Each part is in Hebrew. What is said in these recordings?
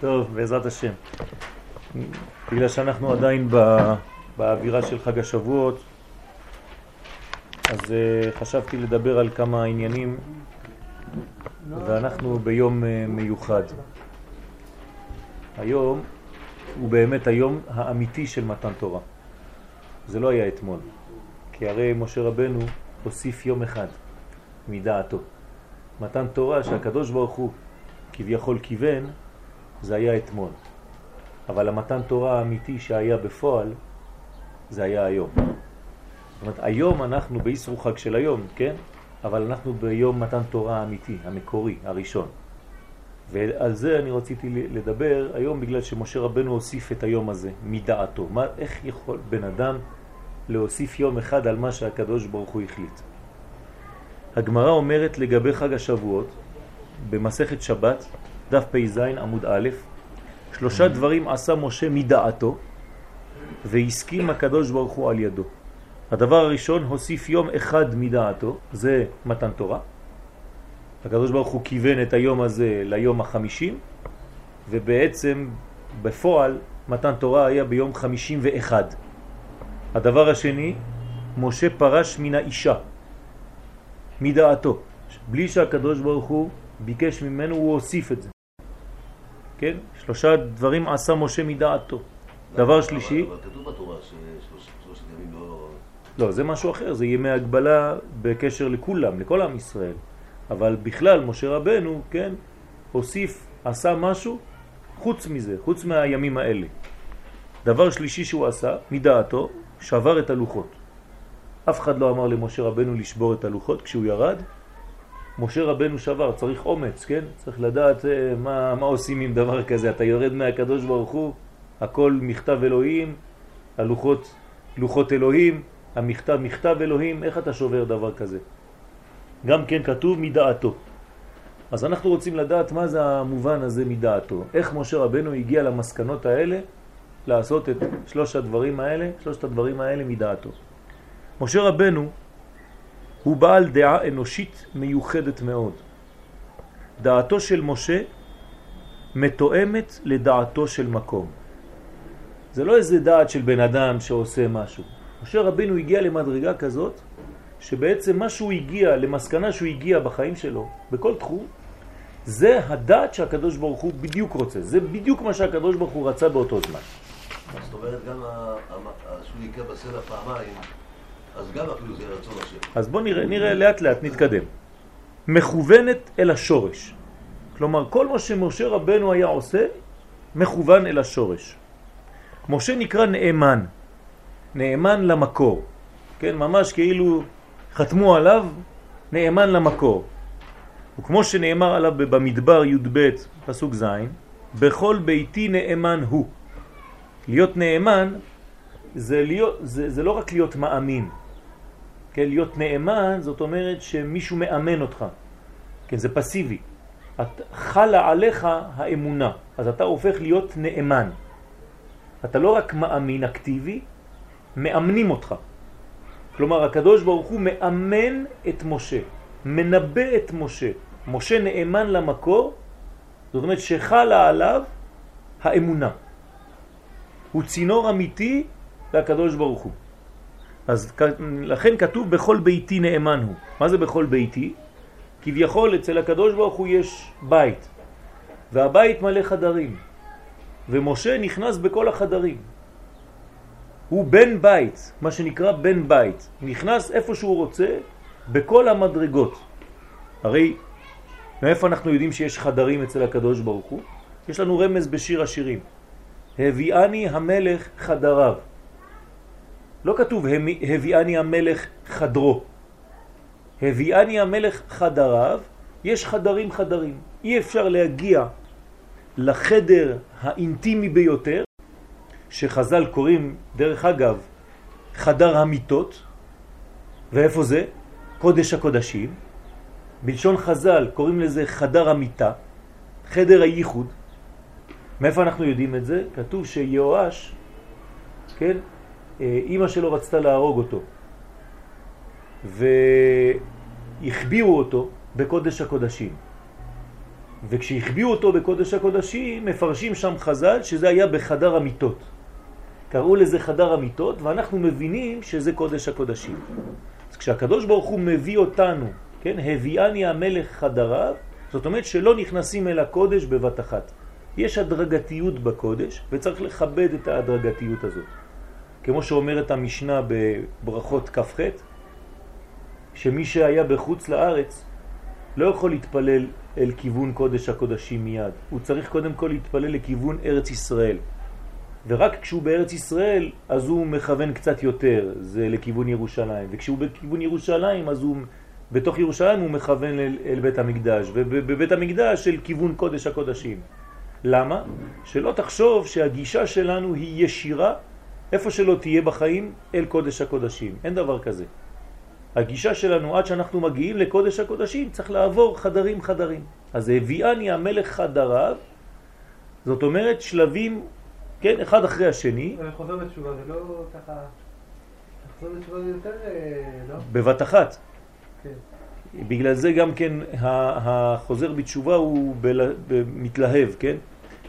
טוב, בעזרת השם. בגלל שאנחנו עדיין באווירה של חג השבועות, אז uh, חשבתי לדבר על כמה עניינים, ואנחנו ביום uh, מיוחד. היום הוא באמת היום האמיתי של מתן תורה. זה לא היה אתמול, כי הרי משה רבנו הוסיף יום אחד מדעתו. מתן תורה שהקדוש ברוך הוא כביכול כיוון, זה היה אתמול. אבל המתן תורה האמיתי שהיה בפועל, זה היה היום. זאת אומרת, היום אנחנו באיסרו חג של היום, כן? אבל אנחנו ביום מתן תורה האמיתי, המקורי, הראשון. ועל זה אני רציתי לדבר היום בגלל שמשה רבנו הוסיף את היום הזה מדעתו. מה, איך יכול בן אדם להוסיף יום אחד על מה שהקדוש ברוך הוא החליט? הגמרא אומרת לגבי חג השבועות, במסכת שבת, דף פ"ז עמוד א', שלושה דברים עשה משה מדעתו, והסכים הקדוש ברוך הוא על ידו. הדבר הראשון, הוסיף יום אחד מדעתו, זה מתן תורה. הקדוש ברוך הוא כיוון את היום הזה ליום החמישים, ובעצם בפועל מתן תורה היה ביום חמישים ואחד. הדבר השני, משה פרש מן האישה, מדעתו, בלי שהקדוש ברוך הוא ביקש ממנו, הוא הוסיף את זה. כן? שלושה דברים עשה משה מדעתו. דבר שלישי... אבל כתוב בתורה ששלושת ימים לא... לא, זה משהו אחר, זה ימי הגבלה בקשר לכולם, לכל עם ישראל. אבל בכלל, משה רבנו, כן, הוסיף, עשה משהו חוץ מזה, חוץ מהימים האלה. דבר שלישי שהוא עשה, מדעתו, שבר את הלוחות. אף אחד לא אמר למשה רבנו לשבור את הלוחות כשהוא ירד. משה רבנו שבר, צריך אומץ, כן? צריך לדעת אה, מה, מה עושים עם דבר כזה. אתה יורד מהקדוש ברוך הוא, הכל מכתב אלוהים, הלוחות לוחות אלוהים, המכתב מכתב אלוהים, איך אתה שובר דבר כזה? גם כן כתוב מדעתו. אז אנחנו רוצים לדעת מה זה המובן הזה מדעתו. איך משה רבנו הגיע למסקנות האלה לעשות את שלוש הדברים האלה, שלושת הדברים האלה מדעתו. משה רבנו הוא בעל דעה אנושית מיוחדת מאוד. דעתו של משה מתואמת לדעתו של מקום. זה לא איזה דעת של בן אדם שעושה משהו. משה רבינו הגיע למדרגה כזאת, שבעצם מה שהוא הגיע, למסקנה שהוא הגיע בחיים שלו, בכל תחום, זה הדעת שהקדוש ברוך הוא בדיוק רוצה. זה בדיוק מה שהקדוש ברוך הוא רצה באותו זמן. זאת אומרת, גם שהוא יקרה בסלע פעמיים, אז גם אפילו זה רצון השם. אז בואו נראה, נראה לאט לאט, נתקדם. מכוונת אל השורש. כלומר, כל מה שמשה רבנו היה עושה, מכוון אל השורש. משה נקרא נאמן, נאמן למקור. כן, ממש כאילו חתמו עליו נאמן למקור. וכמו שנאמר עליו במדבר י"ב פסוק ז', בכל ביתי נאמן הוא. להיות נאמן זה, להיות, זה, זה לא רק להיות מאמין, כן, להיות נאמן זאת אומרת שמישהו מאמן אותך, כן, זה פסיבי. את, חלה עליך האמונה, אז אתה הופך להיות נאמן. אתה לא רק מאמין אקטיבי, מאמנים אותך. כלומר, הקדוש ברוך הוא מאמן את משה, מנבא את משה. משה נאמן למקור, זאת אומרת שחלה עליו האמונה. הוא צינור אמיתי לקדוש ברוך הוא. אז לכן כתוב בכל ביתי נאמן הוא. מה זה בכל ביתי? כביכול אצל הקדוש ברוך הוא יש בית, והבית מלא חדרים, ומשה נכנס בכל החדרים. הוא בן בית, מה שנקרא בן בית, נכנס איפה שהוא רוצה, בכל המדרגות. הרי מאיפה אנחנו יודעים שיש חדרים אצל הקדוש ברוך הוא? יש לנו רמז בשיר השירים. הביאני המלך חדריו. לא כתוב הביאני המלך חדרו. הביאני המלך חדריו, יש חדרים חדרים. אי אפשר להגיע לחדר האינטימי ביותר, שחז"ל קוראים, דרך אגב, חדר המיטות, ואיפה זה? קודש הקודשים. בלשון חז"ל קוראים לזה חדר המיטה, חדר הייחוד. מאיפה אנחנו יודעים את זה? כתוב שיואש, כן, אימא שלו רצתה להרוג אותו, והחביאו אותו בקודש הקודשים. וכשהחביאו אותו בקודש הקודשים, מפרשים שם חז"ל שזה היה בחדר המיטות. קראו לזה חדר המיטות, ואנחנו מבינים שזה קודש הקודשים. אז כשהקדוש ברוך הוא מביא אותנו, כן, הביאני המלך חדריו, זאת אומרת שלא נכנסים אל הקודש בבת אחת. יש הדרגתיות בקודש, וצריך לכבד את ההדרגתיות הזאת. כמו שאומרת המשנה בברכות כ"ח, שמי שהיה בחוץ לארץ לא יכול להתפלל אל כיוון קודש הקודשים מיד. הוא צריך קודם כל להתפלל לכיוון ארץ ישראל. ורק כשהוא בארץ ישראל, אז הוא מכוון קצת יותר, זה לכיוון ירושלים. וכשהוא בכיוון ירושלים, אז הוא, בתוך ירושלים הוא מכוון אל, אל בית המקדש, ובבית המקדש של כיוון קודש הקודשים. למה? שלא תחשוב שהגישה שלנו היא ישירה, איפה שלא תהיה בחיים, אל קודש הקודשים. אין דבר כזה. הגישה שלנו עד שאנחנו מגיעים לקודש הקודשים צריך לעבור חדרים חדרים. אז הביאני המלך חדריו, זאת אומרת שלבים, כן, אחד אחרי השני. חוזר בתשובה, זה לא ככה... חוזר בתשובה זה יותר, אה, לא? בבת אחת. כן. בגלל זה גם כן החוזר בתשובה הוא מתלהב, כן?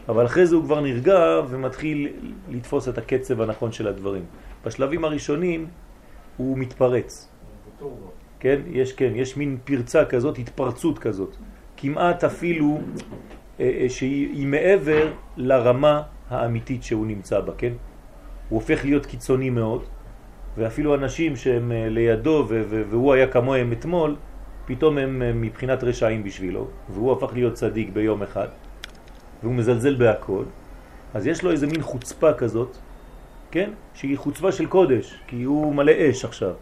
אבל אחרי זה הוא כבר נרגע ומתחיל לתפוס את הקצב הנכון של הדברים. בשלבים הראשונים הוא מתפרץ. כן, יש, כן, יש מין פרצה כזאת, התפרצות כזאת, כמעט אפילו אה, אה, שהיא מעבר לרמה האמיתית שהוא נמצא בה, כן? הוא הופך להיות קיצוני מאוד, ואפילו אנשים שהם אה, לידו והוא היה כמוהם אתמול, פתאום הם מבחינת רשעים בשבילו, והוא הפך להיות צדיק ביום אחד, והוא מזלזל בהכל, אז יש לו איזה מין חוצפה כזאת, כן? שהיא חוצפה של קודש, כי הוא מלא אש עכשיו.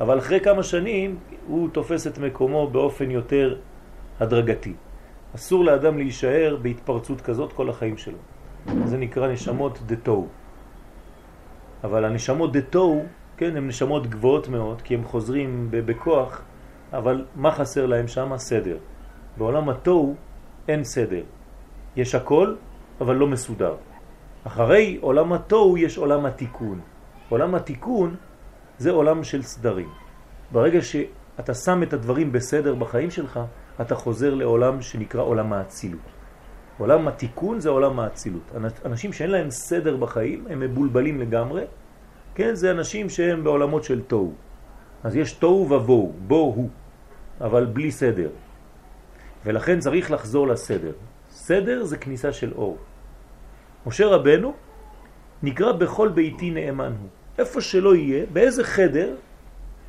אבל אחרי כמה שנים הוא תופס את מקומו באופן יותר הדרגתי. אסור לאדם להישאר בהתפרצות כזאת כל החיים שלו. זה נקרא נשמות דתו. אבל הנשמות דתו, כן, הן נשמות גבוהות מאוד, כי הם חוזרים בכוח, אבל מה חסר להם שם? סדר. בעולם התו אין סדר. יש הכל, אבל לא מסודר. אחרי עולם התו יש עולם התיקון. עולם התיקון זה עולם של סדרים. ברגע שאתה שם את הדברים בסדר בחיים שלך, אתה חוזר לעולם שנקרא עולם האצילות. עולם התיקון זה עולם האצילות. אנשים שאין להם סדר בחיים, הם מבולבלים לגמרי, כן, זה אנשים שהם בעולמות של תוהו. אז יש תוהו ובוהו, בוהו, אבל בלי סדר. ולכן צריך לחזור לסדר. סדר זה כניסה של אור. משה רבנו נקרא בכל ביתי נאמן הוא. איפה שלא יהיה, באיזה חדר,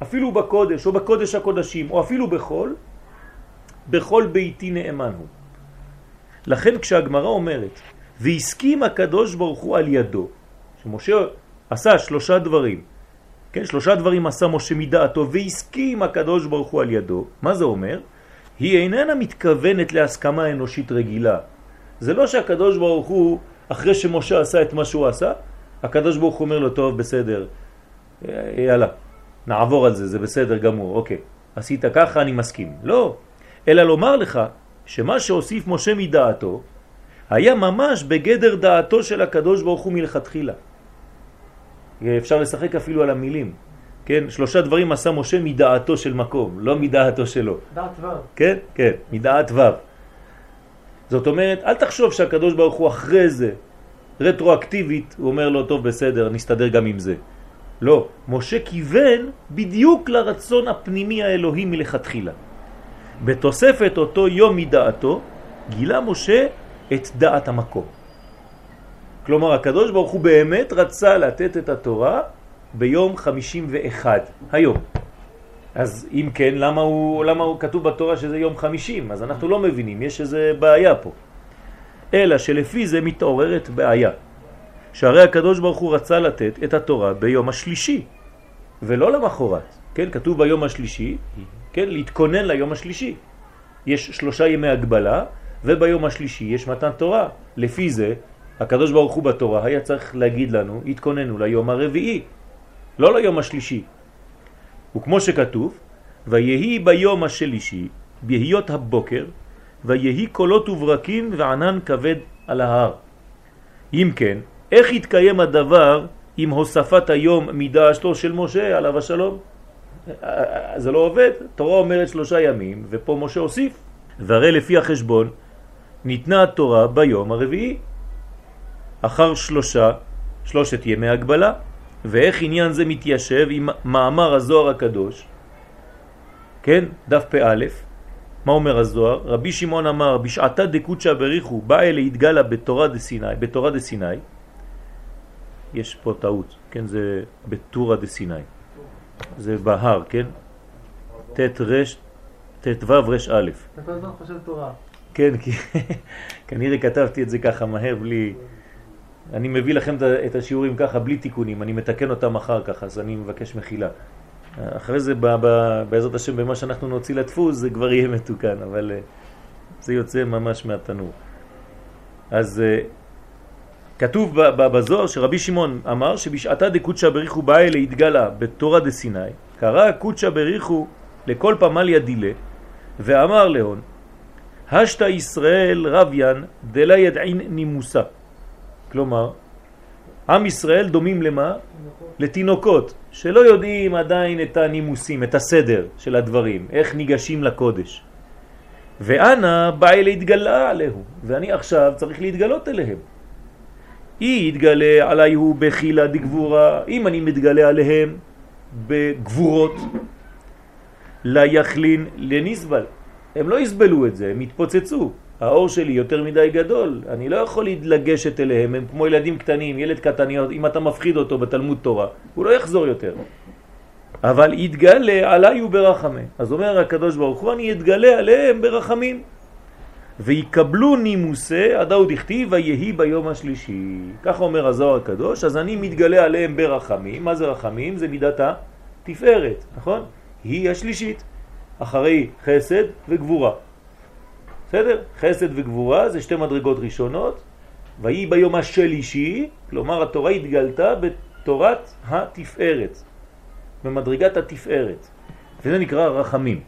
אפילו בקודש או בקודש הקודשים או אפילו בחול, בכל ביתי נאמן הוא. לכן כשהגמרא אומרת, והסכים הקדוש ברוך הוא על ידו, שמשה עשה שלושה דברים, כן, שלושה דברים עשה משה מדעתו והסכים הקדוש ברוך הוא על ידו, מה זה אומר? היא איננה מתכוונת להסכמה אנושית רגילה. זה לא שהקדוש ברוך הוא, אחרי שמשה עשה את מה שהוא עשה, הקדוש ברוך הוא אומר לו, טוב, בסדר, יאללה, נעבור על זה, זה בסדר גמור, אוקיי. עשית ככה, אני מסכים. לא, אלא לומר לך שמה שהוסיף משה מדעתו, היה ממש בגדר דעתו של הקדוש ברוך הוא מלכתחילה. אפשר לשחק אפילו על המילים. כן, שלושה דברים עשה משה מדעתו של מקום, לא מדעתו שלו. דעת ו'. כן, כן, מדעת ו'. זאת אומרת, אל תחשוב שהקדוש ברוך הוא אחרי זה רטרואקטיבית, הוא אומר לו, טוב, בסדר, נסתדר גם עם זה. לא, משה כיוון בדיוק לרצון הפנימי האלוהי מלכתחילה. בתוספת אותו יום מדעתו, גילה משה את דעת המקום. כלומר, הקדוש ברוך הוא באמת רצה לתת את התורה ביום 51, היום. אז אם כן, למה הוא, למה הוא כתוב בתורה שזה יום 50? אז אנחנו לא מבינים, יש איזה בעיה פה. אלא שלפי זה מתעוררת בעיה. שהרי הקדוש ברוך הוא רצה לתת את התורה ביום השלישי, ולא למחרת. כן, כתוב ביום השלישי, כן, להתכונן ליום השלישי. יש שלושה ימי הגבלה, וביום השלישי יש מתן תורה. לפי זה, הקדוש ברוך הוא בתורה היה צריך להגיד לנו, התכוננו ליום הרביעי, לא ליום השלישי. וכמו שכתוב, ויהי ביום השלישי, בהיות הבוקר, ויהי קולות וברקים וענן כבד על ההר. אם כן, איך יתקיים הדבר עם הוספת היום מדעשתו של משה עליו השלום? זה לא עובד, תורה אומרת שלושה ימים, ופה משה הוסיף. והרי לפי החשבון, ניתנה התורה ביום הרביעי, אחר שלושה, שלושת ימי הגבלה, ואיך עניין זה מתיישב עם מאמר הזוהר הקדוש, כן, דף פא, מה אומר הזוהר? רבי שמעון אמר, בשעתה דקוצ'ה בריחו, בא אלה התגלה בתורה דסיני, בתורה דסיני, יש פה טעות, כן, זה בתורה דסיני, זה בהר, כן, ט' ר' ו' ר' א'. אתה כל הזמן חושב תורה. כן, כי כנראה כתבתי את זה ככה מהר בלי... אני מביא לכם את השיעורים ככה בלי תיקונים, אני מתקן אותם אחר כך, אז אני מבקש מחילה. אחרי זה, בעזרת השם, במה שאנחנו נוציא לדפוס, זה כבר יהיה מתוקן, אבל אה, זה יוצא ממש מהתנור. אז אה, כתוב בזוהר שרבי שמעון אמר שבשעתה דקודשא בריחו באה אלה התגלה בתורה דסיני, קרא קודשא בריחו לכל פמל ידילה, ואמר להון, השתה ישראל רביין דלה ידעין נימוסה. כלומר, עם ישראל דומים למה? לתינוקות, שלא יודעים עדיין את הנימוסים, את הסדר של הדברים, איך ניגשים לקודש. ואנה באי להתגלה עליהו, ואני עכשיו צריך להתגלות אליהם. אי יתגלה עלי הוא בחילה דגבורה, אם אני מתגלה עליהם בגבורות, ליחלין לנסבל. הם לא יסבלו את זה, הם יתפוצצו. האור שלי יותר מדי גדול, אני לא יכול לגשת אליהם, הם כמו ילדים קטנים, ילד קטניות, אם אתה מפחיד אותו בתלמוד תורה, הוא לא יחזור יותר. אבל יתגלה עליי וברחמי. אז אומר הקדוש ברוך הוא, אני אתגלה עליהם ברחמים. ויקבלו נימוסי, עדה דכתיב ויהי ביום השלישי. ככה אומר הזוהר הקדוש, אז אני מתגלה עליהם ברחמים. מה זה רחמים? זה מידת התפארת, נכון? היא השלישית, אחרי חסד וגבורה. בסדר? חסד וגבורה זה שתי מדרגות ראשונות, ויהי ביום השלישי, כלומר התורה התגלתה בתורת התפארת, במדרגת התפארת, וזה נקרא רחמים.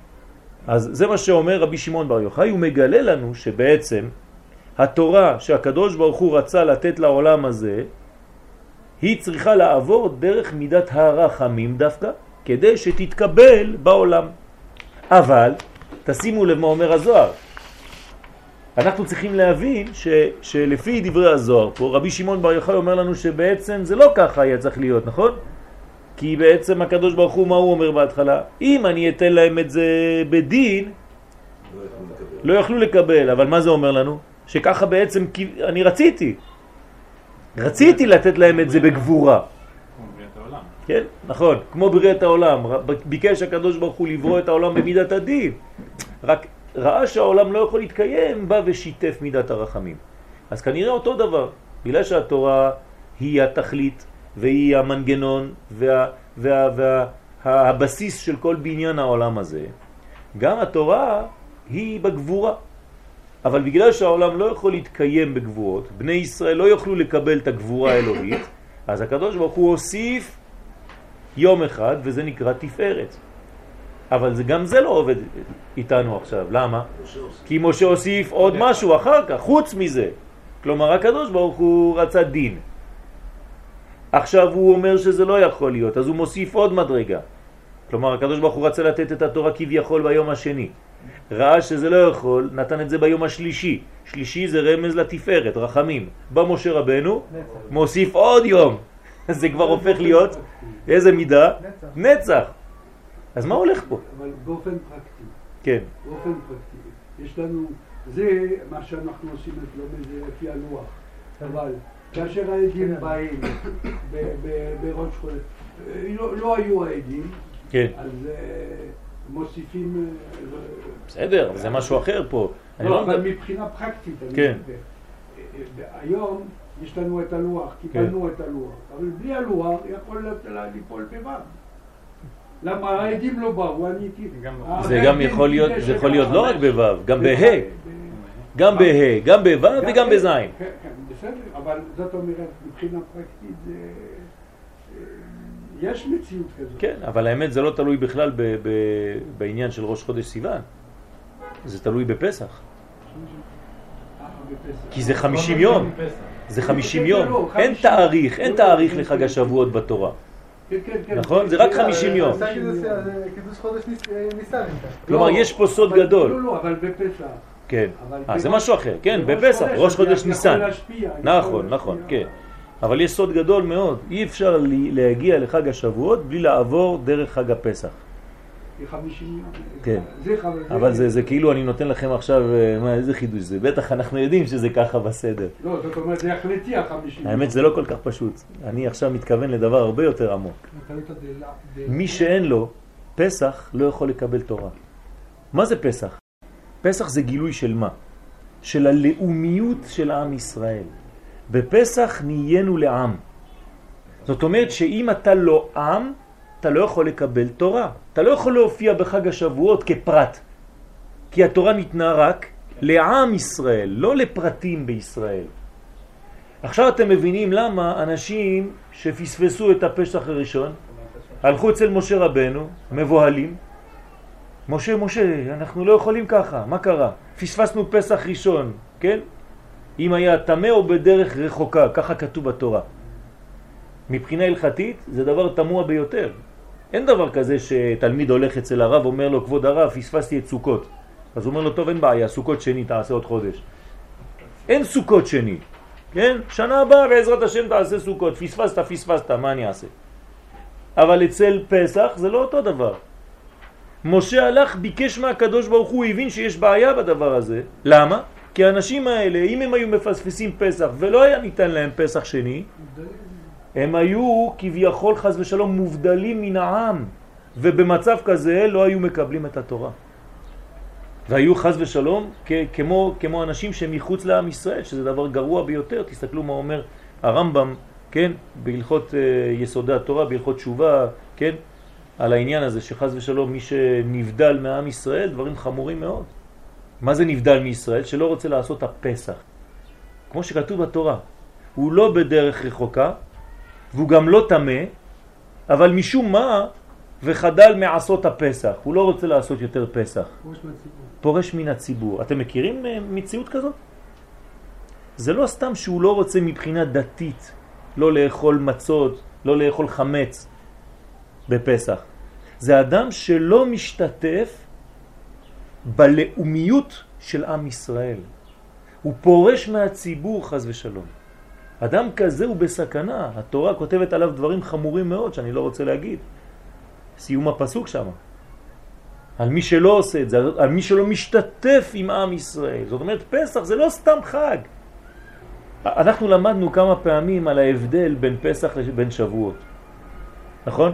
אז זה מה שאומר רבי שמעון בר יוחאי, הוא מגלה לנו שבעצם התורה שהקדוש ברוך הוא רצה לתת לעולם הזה, היא צריכה לעבור דרך מידת הרחמים דווקא, כדי שתתקבל בעולם. אבל, תשימו לב מה אומר הזוהר, אנחנו צריכים להבין ש, שלפי דברי הזוהר פה, רבי שמעון בר יוחאי אומר לנו שבעצם זה לא ככה היה צריך להיות, נכון? כי בעצם הקדוש ברוך הוא, מה הוא אומר בהתחלה? אם אני אתן להם את זה בדין, לא יכלו לקבל. אבל מה זה אומר לנו? שככה בעצם אני רציתי. רציתי לתת להם את זה בגבורה. כן, נכון, כמו בריאת העולם. ביקש הקדוש ברוך הוא לברוא את העולם במידת הדין. רק ראה שהעולם לא יכול להתקיים, בא ושיתף מידת הרחמים. אז כנראה אותו דבר, בגלל שהתורה היא התכלית והיא המנגנון וה, וה, וה, והבסיס של כל בניין העולם הזה, גם התורה היא בגבורה. אבל בגלל שהעולם לא יכול להתקיים בגבורות, בני ישראל לא יוכלו לקבל את הגבורה האלוהית, אז הקדוש ברוך הוא הוסיף יום אחד, וזה נקרא תפארת. אבל זה, גם זה לא עובד איתנו עכשיו. למה? כי משה הוסיף עוד משהו אחר כך, חוץ מזה. כלומר, הקדוש ברוך הוא רצה דין. עכשיו הוא אומר שזה לא יכול להיות, אז הוא מוסיף עוד מדרגה. כלומר, הקדוש ברוך הוא רצה לתת את התורה כביכול ביום השני. ראה שזה לא יכול, נתן את זה ביום השלישי. שלישי זה רמז לתפארת, רחמים. בא משה רבנו, מוסיף עוד יום. זה כבר הופך להיות איזה מידה? נצח. נצח. אז מה הולך פה? אבל באופן פרקטי. כן. באופן פרקטי. יש לנו, זה מה שאנחנו עושים אצלנו, זה לפי הלוח. אבל כאשר העדים באים בראש חודש, לא, לא היו העדים, כן. אז אה, מוסיפים... אה, בסדר, זה משהו אחר פה. לא, לא אבל מבחינה פרקטית. כן. היום יש לנו את הלוח, קיבלנו כן. את הלוח, אבל בלי הלוח יכול ליפול בבב. למה העדים לא באו, אני זה גם יכול להיות, זה יכול להיות לא רק בו', גם בה', גם בה', גם בו' וגם בז'. כן, כן, בסדר, אבל זאת אומרת, מבחינה פרקטית זה... אה, יש מציאות כזאת. כן, אבל האמת זה לא תלוי בכלל בעניין של ראש חודש סיוון, זה תלוי בפסח. כי זה חמישים יום, זה חמישים יום, אין תאריך, אין תאריך לחג השבועות בתורה. כן, כן, כן. נכון? זה רק 50 יום. קידוש חודש ניסן. כלומר, יש פה סוד גדול. לא, לא, אבל בפסח. כן. אה, זה משהו אחר, כן, בפסח, ראש חודש ניסן. נכון, נכון. כן. אבל יש סוד גדול מאוד, אי אפשר להגיע לחג השבועות בלי לעבור דרך חג הפסח. כ-50 יום. כן. אבל זה, כאילו אני נותן לכם עכשיו, אה, מה, איזה חידוש זה? בטח אנחנו יודעים שזה ככה בסדר. לא, זאת אומרת, זה החלטי ה-50 האמת זה לא כל כך פשוט. אני עכשיו מתכוון לדבר הרבה יותר עמוק. מי שאין לו פסח לא יכול לקבל תורה. מה זה פסח? פסח זה גילוי של מה? של הלאומיות של עם ישראל. בפסח נהיינו לעם. זאת אומרת שאם אתה לא עם, אתה לא יכול לקבל תורה. אתה לא יכול להופיע בחג השבועות כפרט. כי התורה ניתנה רק לעם ישראל, לא לפרטים בישראל. עכשיו אתם מבינים למה אנשים שפספסו את הפסח הראשון הלכו אצל משה רבנו, מבוהלים. משה, משה, אנחנו לא יכולים ככה, מה קרה? פספסנו פסח ראשון, כן? אם היה תמה או בדרך רחוקה, ככה כתוב בתורה. מבחינה הלכתית זה דבר תמוה ביותר. אין דבר כזה שתלמיד הולך אצל הרב, אומר לו, כבוד הרב, פספסתי את סוכות. אז הוא אומר לו, טוב, אין בעיה, סוכות שני תעשה עוד חודש. אין סוכות שני, כן? שנה הבאה בעזרת השם תעשה סוכות, פספסת, פספסת, מה אני אעשה? אבל אצל פסח זה לא אותו דבר. משה הלך, ביקש מהקדוש ברוך הוא, הבין שיש בעיה בדבר הזה. למה? כי האנשים האלה, אם הם היו מפספסים פסח ולא היה ניתן להם פסח שני, הם היו כביכול חז ושלום מובדלים מן העם, ובמצב כזה לא היו מקבלים את התורה. והיו חז ושלום כמו, כמו אנשים שמחוץ לעם ישראל, שזה דבר גרוע ביותר. תסתכלו מה אומר הרמב"ם, כן, בהלכות אה, יסודי התורה, בהלכות תשובה, כן, על העניין הזה שחז ושלום מי שנבדל מעם ישראל, דברים חמורים מאוד. מה זה נבדל מישראל? שלא רוצה לעשות הפסח. כמו שכתוב בתורה, הוא לא בדרך רחוקה, והוא גם לא תמה, אבל משום מה, וחדל מעשות הפסח. הוא לא רוצה לעשות יותר פסח. פורש מן הציבור. אתם מכירים אה, מציאות כזאת? זה לא סתם שהוא לא רוצה מבחינה דתית לא לאכול מצות, לא לאכול חמץ בפסח. זה אדם שלא משתתף בלאומיות של עם ישראל. הוא פורש מהציבור חז ושלום. אדם כזה הוא בסכנה. התורה כותבת עליו דברים חמורים מאוד שאני לא רוצה להגיד. סיום הפסוק שם. על מי שלא עושה את זה, על מי שלא משתתף עם עם ישראל. זאת אומרת, פסח זה לא סתם חג. אנחנו למדנו כמה פעמים על ההבדל בין פסח לבין שבועות. נכון?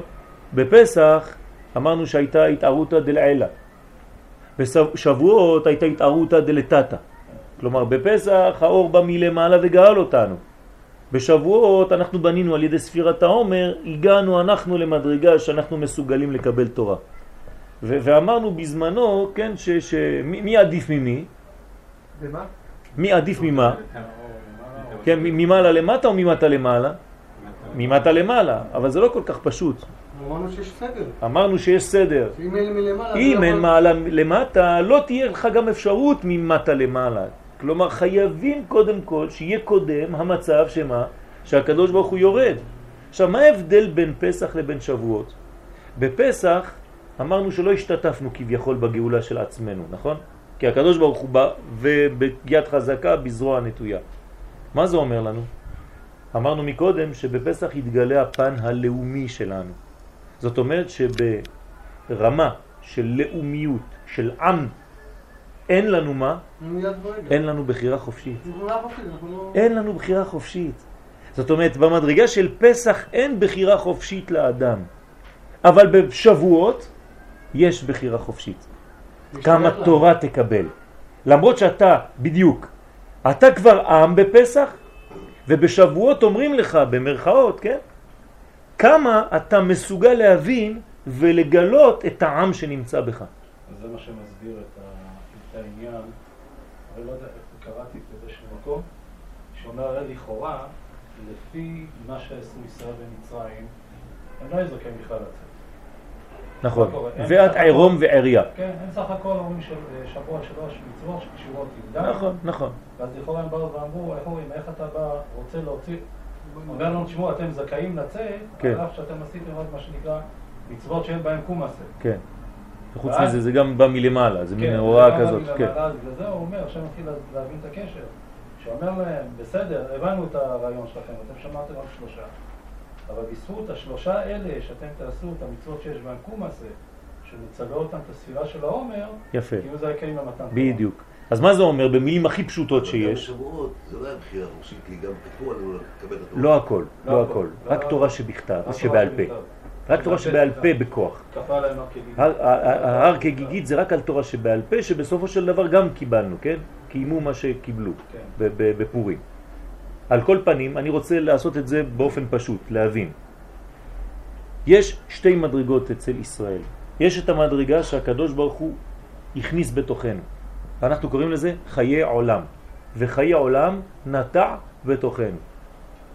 בפסח אמרנו שהייתה התערותא דלעילה. בשבועות הייתה התערותא דלתתא. כלומר, בפסח האור בא מלמעלה וגאל אותנו. בשבועות אנחנו בנינו על ידי ספירת העומר, הגענו אנחנו למדרגה שאנחנו מסוגלים לקבל תורה. ואמרנו בזמנו, כן, ש- ש- מי, מי עדיף ממי? ומה? מי עדיף ממה? כן, ממעלה למטה או ממטה למעלה? ממטה למעלה, אבל זה לא כל כך פשוט. אמרנו שיש סדר. אמרנו שיש סדר. אם אין מלמעלה... אם לא אין מעלה למטה, לא תהיה לך גם אפשרות ממטה למעלה. כלומר, חייבים קודם כל שיהיה קודם המצב שמה? שהקדוש ברוך הוא יורד. עכשיו, מה ההבדל בין פסח לבין שבועות? בפסח אמרנו שלא השתתפנו כביכול בגאולה של עצמנו, נכון? כי הקדוש ברוך הוא בא וביד חזקה בזרוע נטויה. מה זה אומר לנו? אמרנו מקודם שבפסח יתגלה הפן הלאומי שלנו. זאת אומרת שברמה של לאומיות, של עם, אין לנו מה? אין לנו בחירה חופשית. אנחנו לא חופשית, אנחנו. אין לנו בחירה חופשית. זאת אומרת, במדרגה של פסח אין בחירה חופשית לאדם. אבל בשבועות יש בחירה חופשית. כמה תורה תקבל. למרות שאתה, בדיוק, אתה כבר עם בפסח, ובשבועות אומרים לך, במרכאות, כן? כמה אתה מסוגל להבין ולגלות את העם שנמצא בך. אז זה מה שמסביר את ה- את העניין, אבל לא יודע, קראתי את זה באיזשהו מקום, שאומר לכאורה, לפי מה שעשו ישראל במצרים, הם לא היו זכאים בכלל לצאת. נכון. ואת עירום ועריה. כן, הם סך הכל אומרים של אה, שבוע שלוש מצוות שקשורות עם דת. נכון, נכון. ואז לכאורה הם באו ואמרו, איך אומרים, איך אתה בא, רוצה להוציא, אומר לנו, תשמעו, אתם זכאים לצאת, כן. על אף שאתם עשיתם עוד מה שנקרא מצוות שאין בהן קום עשה. כן. וחוץ ואז- מזה זה גם בא מלמעלה, זה מין כן, הוראה זה כזאת, כן. וזה הוא אומר, עכשיו מתחיל להבין את הקשר. שאומר להם, בסדר, הבנו את הרעיון שלכם, אתם שמעתם רק שלושה, אבל בזכות השלושה האלה שאתם תעשו את המצוות שיש בהם קומאסה, שמצווה אותם את הספירה של העומר, יפה, כאילו זה הקיים למתן תורה. בדיוק. אז מה זה אומר במילים הכי פשוטות שיש? זה לא התורה. לא הכל, לא לא הכל. לא רק. תורה שבכתב, שבעל פה. רק תורה שבעל פה. בכוח. ההר כגיגית זה רק על תורה שבעל פה, שבסופו של דבר גם קיבלנו, כן? קיימו מה שקיבלו כן. בפורים. על כל פנים, אני רוצה לעשות את זה באופן פשוט, להבין. יש שתי מדרגות אצל ישראל. יש את המדרגה שהקדוש ברוך הוא הכניס בתוכנו. אנחנו קוראים לזה חיי עולם. וחיי עולם נטע בתוכנו.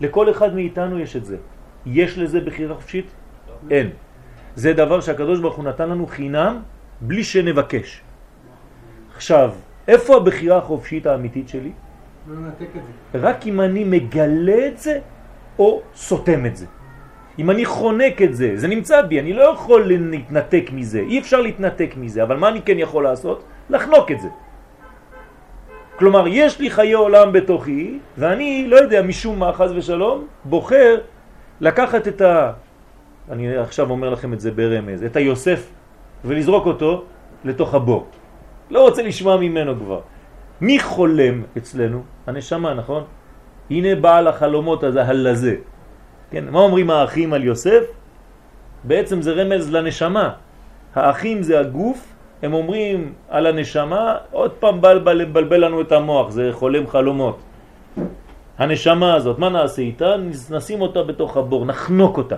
לכל אחד מאיתנו יש את זה. יש לזה בחירה חופשית? אין. זה דבר שהקדוש ברוך הוא נתן לנו חינם בלי שנבקש. עכשיו, איפה הבחירה החופשית האמיתית שלי? לא. רק אם אני מגלה את זה או סותם את זה. אם אני חונק את זה, זה נמצא בי, אני לא יכול להתנתק מזה, אי אפשר להתנתק מזה, אבל מה אני כן יכול לעשות? לחנוק את זה. כלומר, יש לי חיי עולם בתוכי, ואני, לא יודע, משום מה, חז ושלום, בוחר לקחת את. אני עכשיו אומר לכם את זה ברמז, את היוסף, ולזרוק אותו לתוך הבור. לא רוצה לשמוע ממנו כבר. מי חולם אצלנו? הנשמה, נכון? הנה בעל החלומות הזה, הלזה. כן, מה אומרים האחים על יוסף? בעצם זה רמז לנשמה. האחים זה הגוף, הם אומרים על הנשמה, עוד פעם בלבל לבלבל לנו את המוח, זה חולם חלומות. הנשמה הזאת, מה נעשה איתה? נשים אותה בתוך הבור, נחנוק אותה.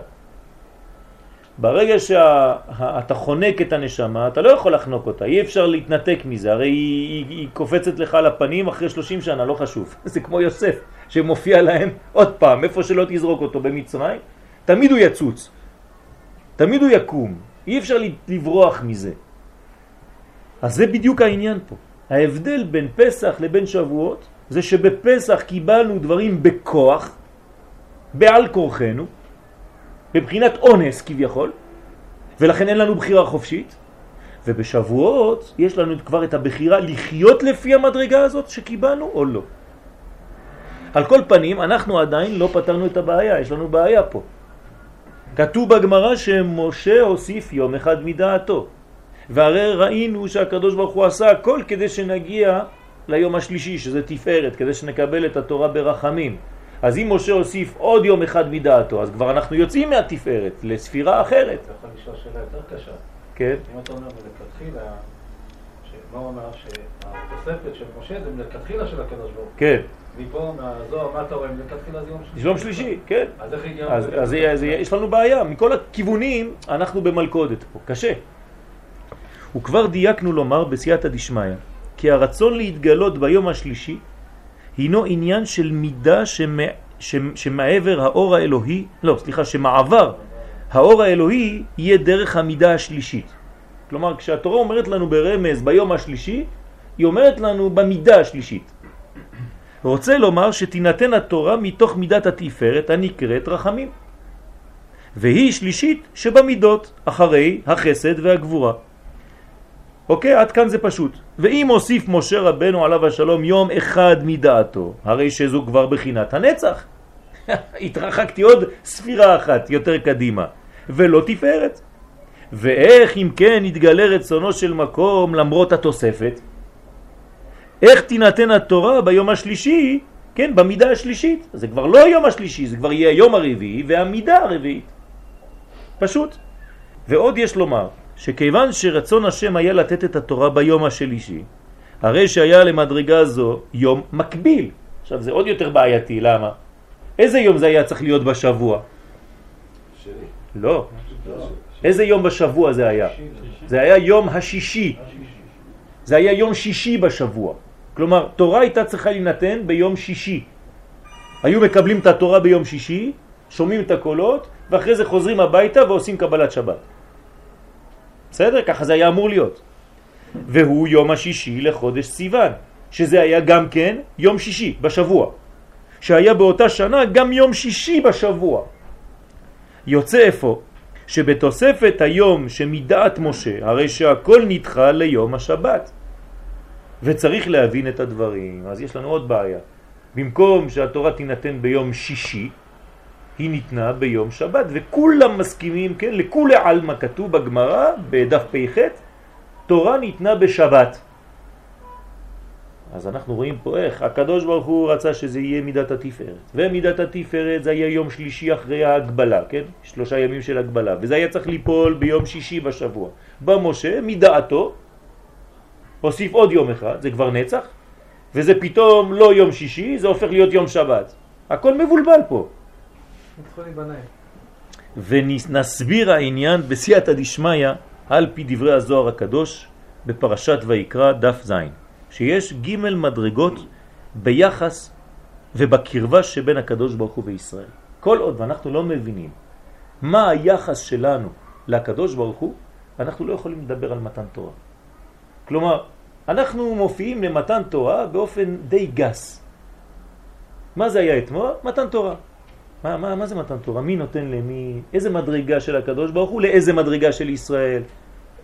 ברגע שאתה חונק את הנשמה, אתה לא יכול לחנוק אותה, אי אפשר להתנתק מזה, הרי היא, היא, היא קופצת לך לפנים אחרי 30 שנה, לא חשוב. זה כמו יוסף, שמופיע להם עוד פעם, איפה שלא תזרוק אותו במצרים, תמיד הוא יצוץ, תמיד הוא יקום, אי אפשר לברוח מזה. אז זה בדיוק העניין פה. ההבדל בין פסח לבין שבועות, זה שבפסח קיבלנו דברים בכוח, בעל כורחנו, בבחינת אונס כביכול, ולכן אין לנו בחירה חופשית, ובשבועות יש לנו כבר את הבחירה לחיות לפי המדרגה הזאת שקיבלנו או לא. על כל פנים, אנחנו עדיין לא פתרנו את הבעיה, יש לנו בעיה פה. כתוב בגמרא שמשה הוסיף יום אחד מדעתו, והרי ראינו שהקדוש ברוך הוא עשה הכל כדי שנגיע ליום השלישי, שזה תפארת, כדי שנקבל את התורה ברחמים. אז אם משה הוסיף עוד יום אחד מדעתו, אז כבר אנחנו יוצאים מהתפארת לספירה אחרת. אתה יכול לשאול שאלה יותר קשה. כן? אם אתה אומר מלכתחילה, שמה אמר שהתוספת של משה זה מלכתחילה של הקדוש ברוך הוא. כן. מפה, מהזוהר, מה אתה רואה? מלכתחילה זה יום שלישי. יום שלישי, כן. אז איך הגיע? אז, יש לנו בעיה, מכל הכיוונים אנחנו במלכודת פה, קשה. וכבר דייקנו לומר בסייעתא דשמיא, כי הרצון להתגלות ביום השלישי הינו עניין של מידה שמ, שמעבר האור האלוהי, לא, סליחה, שמעבר האור האלוהי יהיה דרך המידה השלישית. כלומר, כשהתורה אומרת לנו ברמז ביום השלישי, היא אומרת לנו במידה השלישית. רוצה לומר שתינתן התורה מתוך מידת התפארת הנקראת רחמים. והיא שלישית שבמידות, אחרי החסד והגבורה. אוקיי, עד כאן זה פשוט. ואם הוסיף משה רבנו עליו השלום יום אחד מדעתו, הרי שזו כבר בחינת הנצח. התרחקתי עוד ספירה אחת יותר קדימה, ולא תפארת. ואיך אם כן יתגלה רצונו של מקום למרות התוספת? איך תינתן התורה ביום השלישי, כן, במידה השלישית? זה כבר לא היום השלישי, זה כבר יהיה היום הרביעי והמידה הרביעית. פשוט. ועוד יש לומר, שכיוון שרצון השם היה לתת את התורה ביום השלישי, הרי שהיה למדרגה זו יום מקביל. עכשיו זה עוד יותר בעייתי, למה? איזה יום זה היה צריך להיות בשבוע? שני. לא. איזה יום בשבוע זה היה? זה היה יום השישי. זה היה יום שישי בשבוע. כלומר, תורה הייתה צריכה להינתן ביום שישי. היו מקבלים את התורה ביום שישי, שומעים את הקולות, ואחרי זה חוזרים הביתה ועושים קבלת שבת. בסדר? ככה זה היה אמור להיות. והוא יום השישי לחודש סיוון, שזה היה גם כן יום שישי בשבוע. שהיה באותה שנה גם יום שישי בשבוע. יוצא איפה? שבתוספת היום שמדעת משה, הרי שהכל נדחה ליום השבת. וצריך להבין את הדברים. אז יש לנו עוד בעיה. במקום שהתורה תינתן ביום שישי, היא ניתנה ביום שבת, וכולם מסכימים, כן, לכולי עלמא כתוב בגמרא, בדף פ"ח, תורה ניתנה בשבת. אז אנחנו רואים פה איך הקדוש ברוך הוא רצה שזה יהיה מידת התפארת. ומידת התפארת זה היה יום שלישי אחרי ההגבלה, כן? שלושה ימים של הגבלה. וזה היה צריך ליפול ביום שישי בשבוע. בא משה מדעתו הוסיף עוד יום אחד, זה כבר נצח וזה פתאום לא יום שישי, זה הופך להיות יום שבת. הכל מבולבל פה ונסביר העניין בסייעתא דשמיא על פי דברי הזוהר הקדוש בפרשת ויקרא דף זין שיש ג' מדרגות ביחס ובקרבה שבין הקדוש ברוך הוא וישראל. כל עוד ואנחנו לא מבינים מה היחס שלנו לקדוש ברוך הוא, אנחנו לא יכולים לדבר על מתן תורה. כלומר, אנחנו מופיעים למתן תורה באופן די גס. מה זה היה אתמול? מתן תורה. מה, מה, מה זה מתן תורה? מי נותן למי? איזה מדרגה של הקדוש ברוך הוא? לאיזה מדרגה של ישראל?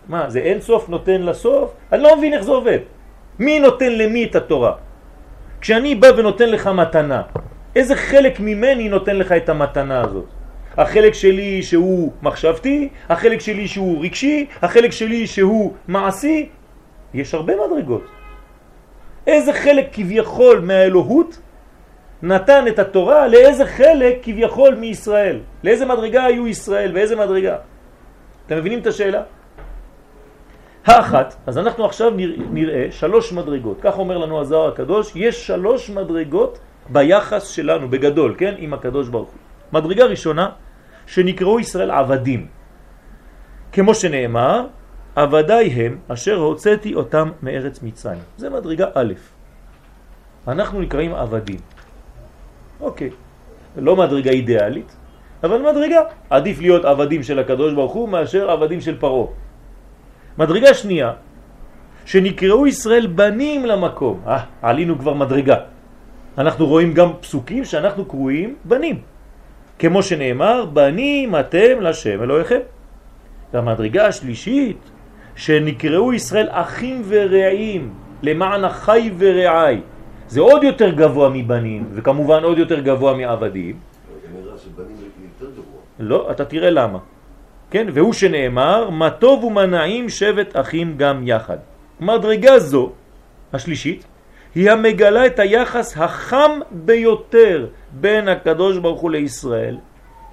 מה, זה אין סוף נותן לסוף? אני לא מבין איך זה עובד. מי נותן למי את התורה? כשאני בא ונותן לך מתנה, איזה חלק ממני נותן לך את המתנה הזאת? החלק שלי שהוא מחשבתי, החלק שלי שהוא רגשי, החלק שלי שהוא מעשי, יש הרבה מדרגות. איזה חלק כביכול מהאלוהות נתן את התורה לאיזה חלק כביכול מישראל? לאיזה מדרגה היו ישראל ואיזה מדרגה? אתם מבינים את השאלה? האחת, אז אנחנו עכשיו נראה שלוש מדרגות, כך אומר לנו הזוהר הקדוש, יש שלוש מדרגות ביחס שלנו, בגדול, כן, עם הקדוש ברוך הוא. מדרגה ראשונה, שנקראו ישראל עבדים. כמו שנאמר, עבדי הם אשר הוצאתי אותם מארץ מצרים. זה מדרגה א'. אנחנו נקראים עבדים. אוקיי, לא מדרגה אידיאלית, אבל מדרגה. עדיף להיות עבדים של הקדוש ברוך הוא מאשר עבדים של פרו. מדרגה שנייה, שנקראו ישראל בנים למקום. אה, עלינו כבר מדרגה. אנחנו רואים גם פסוקים שאנחנו קרואים בנים. כמו שנאמר, בנים אתם לשם אלוהיכם. והמדרגה השלישית, שנקראו ישראל אחים ורעים, למען החי ורעי. זה עוד יותר גבוה מבנים, וכמובן עוד יותר גבוה מעבדים. לא, אתה תראה למה. כן? והוא שנאמר, מה טוב ומה נעים שבת אחים גם יחד. מדרגה זו, השלישית, היא המגלה את היחס החם ביותר בין הקדוש ברוך הוא לישראל,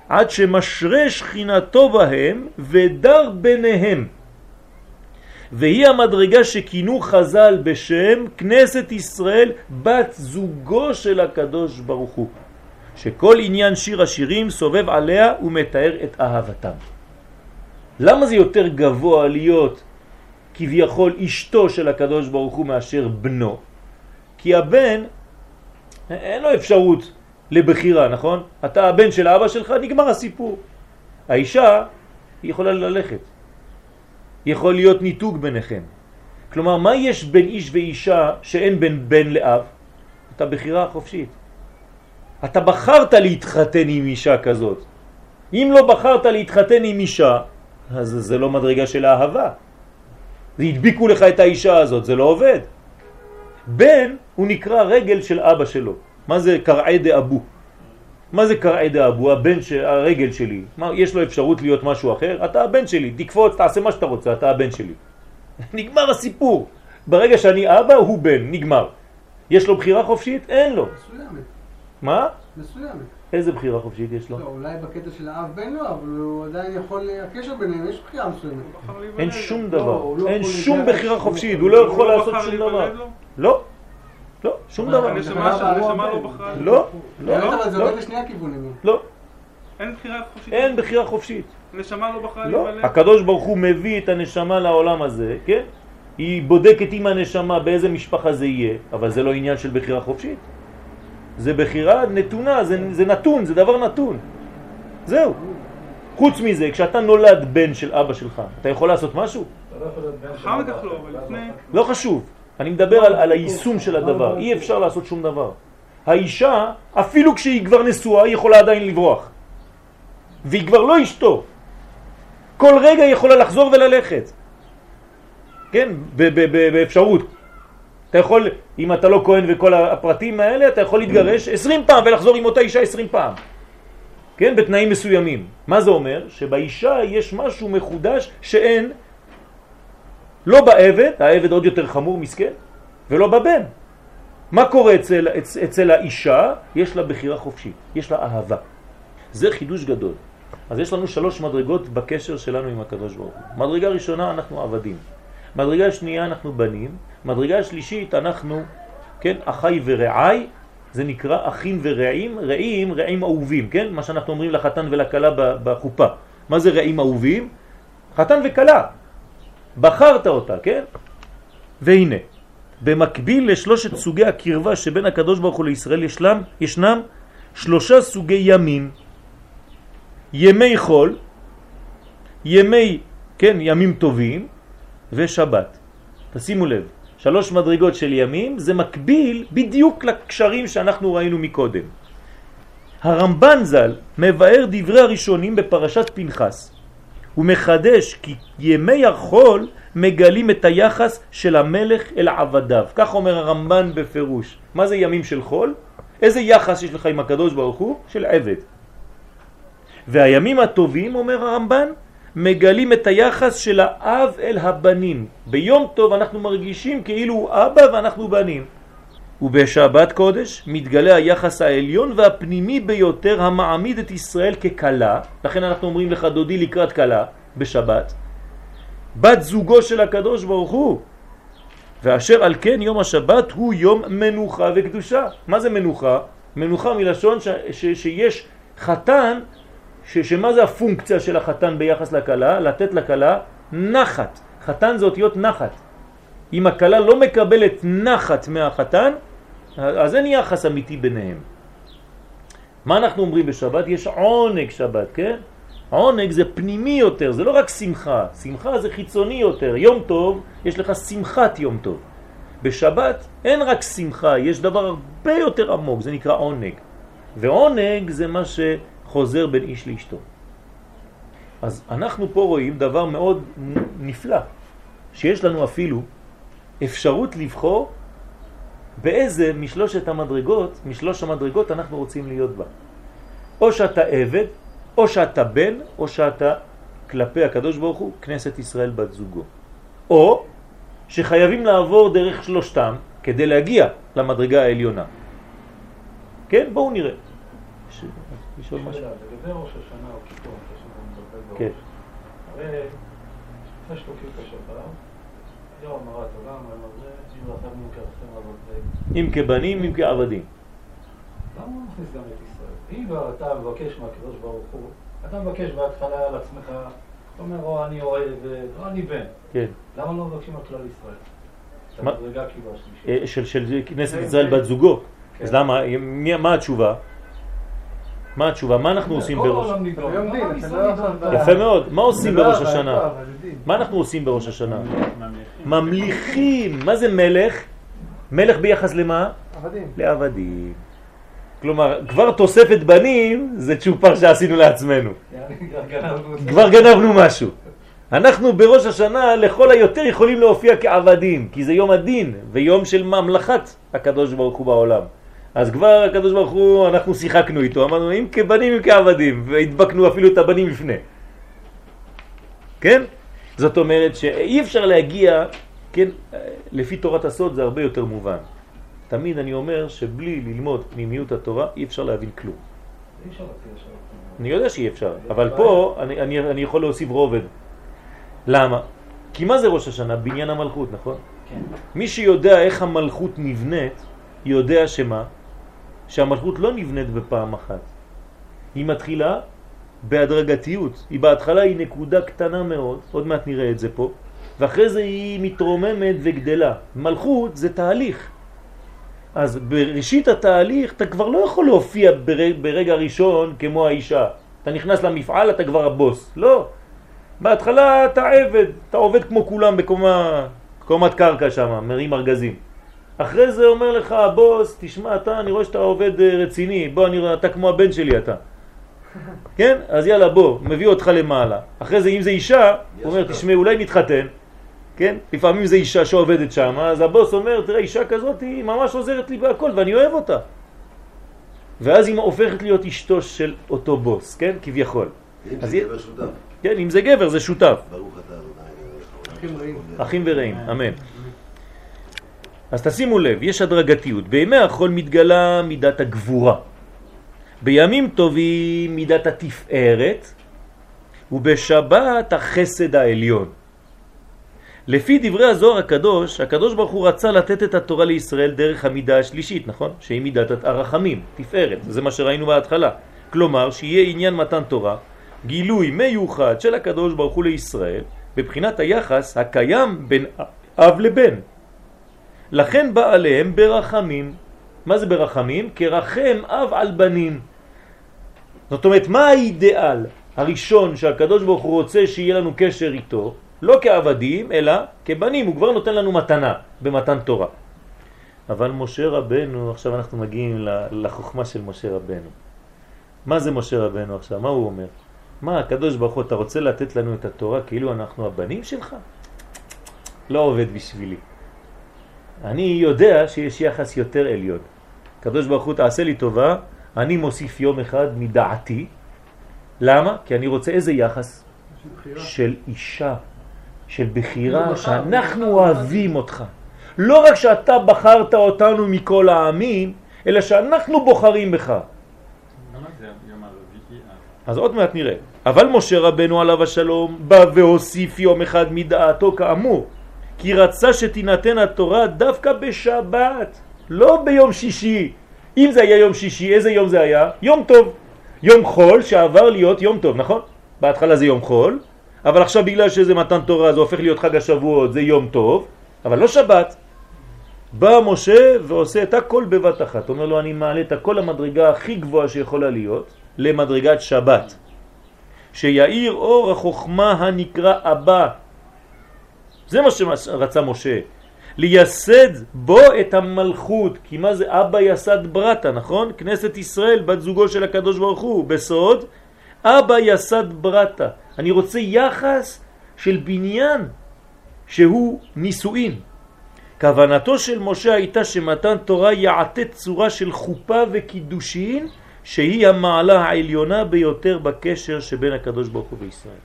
עד שמשרה שכינתו בהם ודר ביניהם. והיא המדרגה שכינו חז"ל בשם כנסת ישראל בת זוגו של הקדוש ברוך הוא, שכל עניין שיר השירים סובב עליה ומתאר את אהבתם. למה זה יותר גבוה להיות כביכול אשתו של הקדוש ברוך הוא מאשר בנו? כי הבן, אין לו אפשרות לבחירה, נכון? אתה הבן של אבא שלך, נגמר הסיפור. האישה היא יכולה ללכת. יכול להיות ניתוג ביניכם. כלומר, מה יש בין איש ואישה שאין בין בן לאב? אתה בחירה חופשית. אתה בחרת להתחתן עם אישה כזאת. אם לא בחרת להתחתן עם אישה, אז זה לא מדרגה של אהבה. הדביקו לך את האישה הזאת, זה לא עובד. בן הוא נקרא רגל של אבא שלו. מה זה קרעי דאבו? מה זה קרעי דאבו? הבן של הרגל שלי. מה, יש לו אפשרות להיות משהו אחר? אתה הבן שלי, תקפוץ, תעשה מה שאתה רוצה, אתה הבן שלי. נגמר הסיפור. ברגע שאני אבא, הוא בן, נגמר. יש לו בחירה חופשית? אין לו. מסוימת. מה? מסוימת. איזה בחירה חופשית יש לו? לא, אולי בקטע של האב בן לא, אבל הוא עדיין יכול, הקשר ביניהם, יש בחירה מסוימת. אין שום לא, דבר. הוא לא אין שום בחירה חופשית. הוא לא יכול לא לעשות שום דבר. לא. לא, שום דבר. הנשמה לא בחרה. לא, באמת, לא, אבל זה לא, עובד לשני הכיוונים. לא. אין בחירה חופשית. אין בחירה חופשית. הנשמה לא בחרה לא. הקדוש ברוך הוא מביא את הנשמה לעולם הזה, כן? היא בודקת עם הנשמה באיזה משפחה זה יהיה, אבל זה לא עניין של בחירה חופשית. זה בחירה נתונה, זה, זה נתון, זה דבר נתון. זהו. חוץ מזה, כשאתה נולד בן של אבא שלך, אתה יכול לעשות משהו? לא אחר כך לא, אבל לפני... לא חשוב. אני מדבר על, על היישום של הדבר. אי אפשר לעשות שום דבר. האישה, אפילו כשהיא כבר נשואה, היא יכולה עדיין לברוח. והיא כבר לא אשתו. כל רגע יכולה לחזור וללכת. כן, באפשרות. אתה יכול, אם אתה לא כהן וכל הפרטים האלה, אתה יכול להתגרש 20 פעם ולחזור עם אותה אישה 20 פעם. כן, בתנאים מסוימים. מה זה אומר? שבאישה יש משהו מחודש שאין לא בעבד, העבד עוד יותר חמור, מסכן, ולא בבן. מה קורה אצל, אצ, אצל האישה? יש לה בחירה חופשית, יש לה אהבה. זה חידוש גדול. אז יש לנו שלוש מדרגות בקשר שלנו עם הקדוש ברוך הוא. מדרגה ראשונה אנחנו עבדים. מדרגה שנייה אנחנו בנים. מדרגה שלישית אנחנו, כן, אחי ורעי, זה נקרא אחים ורעים, רעים, רעים אהובים, כן? מה שאנחנו אומרים לחתן ולכלה בחופה. מה זה רעים אהובים? חתן וכלה. בחרת אותה, כן? והנה, במקביל לשלושת סוגי הקרבה שבין הקדוש ברוך הוא לישראל ישלם, ישנם שלושה סוגי ימים. ימי חול, ימי, כן, ימים טובים ושבת. תשימו לב, שלוש מדרגות של ימים זה מקביל בדיוק לקשרים שאנחנו ראינו מקודם. הרמב"ן ז"ל מבאר דברי הראשונים בפרשת פנחס. הוא מחדש כי ימי החול מגלים את היחס של המלך אל עבדיו. כך אומר הרמב"ן בפירוש. מה זה ימים של חול? איזה יחס יש לך עם הקדוש ברוך הוא? של עבד. והימים הטובים, אומר הרמב"ן, מגלים את היחס של האב אל הבנים. ביום טוב אנחנו מרגישים כאילו הוא אבא ואנחנו בנים. ובשבת קודש מתגלה היחס העליון והפנימי ביותר המעמיד את ישראל כקלה, לכן אנחנו אומרים לך דודי לקראת קלה בשבת, בת זוגו של הקדוש ברוך הוא, ואשר על כן יום השבת הוא יום מנוחה וקדושה. מה זה מנוחה? מנוחה מלשון ש, ש, שיש חתן, ש, שמה זה הפונקציה של החתן ביחס לקלה? לתת לקלה נחת. חתן זה אותיות נחת. אם הקלה לא מקבלת נחת מהחתן, אז אין יחס אמיתי ביניהם. מה אנחנו אומרים בשבת? יש עונג שבת, כן? עונג זה פנימי יותר, זה לא רק שמחה, שמחה זה חיצוני יותר. יום טוב, יש לך שמחת יום טוב. בשבת אין רק שמחה, יש דבר הרבה יותר עמוק, זה נקרא עונג. ועונג זה מה שחוזר בין איש לאשתו. אז אנחנו פה רואים דבר מאוד נפלא, שיש לנו אפילו אפשרות לבחור באיזה משלושת המדרגות, משלוש המדרגות אנחנו רוצים להיות בה. או שאתה עבד, או שאתה בן, או שאתה כלפי הקדוש ברוך הוא, כנסת ישראל בת זוגו. או שחייבים לעבור דרך שלושתם כדי להגיע למדרגה העליונה. כן? בואו נראה. ש... לשאול משהו. לגבי ראש השנה או כיפור, כן. הרי לפני שלוקים את השבת, היום אמרת עולם, אמר זה, אם אבותיהם. אם כבנים, אם כעבדים. למה הוא מכניס גם את ישראל? אם כבר אתה מבקש מהקדוש ברוך הוא, אתה מבקש בהתחלה על עצמך, אתה אומר, או אני אוהב, או אני בן. כן. למה לא מבקשים על כלל ישראל? כאילו. אה, של, של כנסת ישראל בת זוגו. כן. אז למה, מי- מה התשובה? מה התשובה? מה אנחנו עושים בראש? ישראל לא יפה מאוד. מה עושים בראש השנה? מה אנחנו עושים בראש השנה? ממליכים. מה זה מלך? מלך ביחס למה? עבדים. לעבדים. כלומר, כבר תוספת בנים זה צ'ופר שעשינו לעצמנו. כבר גנבנו משהו. אנחנו בראש השנה לכל היותר יכולים להופיע כעבדים, כי זה יום הדין ויום של ממלכת הקדוש ברוך הוא בעולם. אז כבר הקדוש ברוך הוא, אנחנו שיחקנו איתו, אמרנו אם כבנים אם כעבדים, והדבקנו אפילו את הבנים לפני. כן? זאת אומרת שאי אפשר להגיע, כן, לפי תורת הסוד זה הרבה יותר מובן. תמיד אני אומר שבלי ללמוד פנימיות התורה אי אפשר להבין כלום. אני יודע שאי אפשר, אבל פה אני, אני, אני יכול להוסיף רובד. למה? כי מה זה ראש השנה? בניין המלכות, נכון? כן. מי שיודע איך המלכות נבנית, יודע שמה? שהמלכות לא נבנית בפעם אחת. היא מתחילה בהדרגתיות. היא בהתחלה היא נקודה קטנה מאוד, עוד מעט נראה את זה פה, ואחרי זה היא מתרוממת וגדלה. מלכות זה תהליך. אז בראשית התהליך אתה כבר לא יכול להופיע ברגע, ברגע ראשון כמו האישה. אתה נכנס למפעל, אתה כבר הבוס. לא. בהתחלה אתה עבד, אתה עובד כמו כולם בקומה, קומת קרקע שם, מרים ארגזים. אחרי זה אומר לך הבוס, תשמע אתה, אני רואה שאתה עובד אה, רציני, בוא, אני, אתה כמו הבן שלי אתה. כן? אז יאללה בוא, מביא אותך למעלה. אחרי זה אם זה אישה, הוא אומר תשמע אולי נתחתן, כן? לפעמים זה אישה שעובדת שם, אז הבוס אומר תראה אישה כזאת היא ממש עוזרת לי בהכל ואני אוהב אותה. ואז היא הופכת להיות אשתו של אותו בוס, כן? כביכול. אם אז זה היא- גבר שותף, כן, אם זה גבר זה שותף. ברוך אתה אדוני. אחים ורעים, אמן. אז תשימו לב, יש הדרגתיות. בימי החול מתגלה מידת הגבורה. בימים טובים מידת התפארת, ובשבת החסד העליון. לפי דברי הזוהר הקדוש, הקדוש ברוך הוא רצה לתת את התורה לישראל דרך המידה השלישית, נכון? שהיא מידת הרחמים, תפארת, זה מה שראינו בהתחלה. כלומר, שיהיה עניין מתן תורה, גילוי מיוחד של הקדוש ברוך הוא לישראל, בבחינת היחס הקיים בין אב לבן. לכן בא עליהם ברחמים. מה זה ברחמים? כרחם אב על בנים. זאת אומרת, מה האידאל הראשון שהקדוש ברוך הוא רוצה שיהיה לנו קשר איתו? לא כעבדים, אלא כבנים. הוא כבר נותן לנו מתנה במתן תורה. אבל משה רבנו, עכשיו אנחנו מגיעים לחוכמה של משה רבנו. מה זה משה רבנו עכשיו? מה הוא אומר? מה, הקדוש ברוך הוא, אתה רוצה לתת לנו את התורה כאילו אנחנו הבנים שלך? לא עובד בשבילי. אני יודע שיש יחס יותר עליון. הקדוש ברוך הוא, תעשה לי טובה, אני מוסיף יום אחד מדעתי. למה? כי אני רוצה איזה יחס? של אישה, של בחירה, שאנחנו אוהבים אותך. לא רק שאתה בחרת אותנו מכל העמים, אלא שאנחנו בוחרים בך. אז עוד מעט נראה. אבל משה רבנו עליו השלום בא והוסיף יום אחד מדעתו כאמור, כי רצה שתינתן התורה דווקא בשבת, לא ביום שישי. אם זה היה יום שישי, איזה יום זה היה? יום טוב. יום חול שעבר להיות יום טוב, נכון? בהתחלה זה יום חול, אבל עכשיו בגלל שזה מתן תורה זה הופך להיות חג השבועות, זה יום טוב, אבל לא שבת. בא משה ועושה את הכל בבת אחת. אומר לו, אני מעלה את הכל למדרגה הכי גבוהה שיכולה להיות, למדרגת שבת. שיאיר אור החוכמה הנקרא אבא. זה מה שרצה משה. לייסד בו את המלכות, כי מה זה אבא יסד ברטה, נכון? כנסת ישראל, בת זוגו של הקדוש ברוך הוא, בסוד, אבא יסד ברטה. אני רוצה יחס של בניין שהוא נישואין. כוונתו של משה הייתה שמתן תורה יעטה צורה של חופה וקידושין, שהיא המעלה העליונה ביותר בקשר שבין הקדוש ברוך הוא וישראל.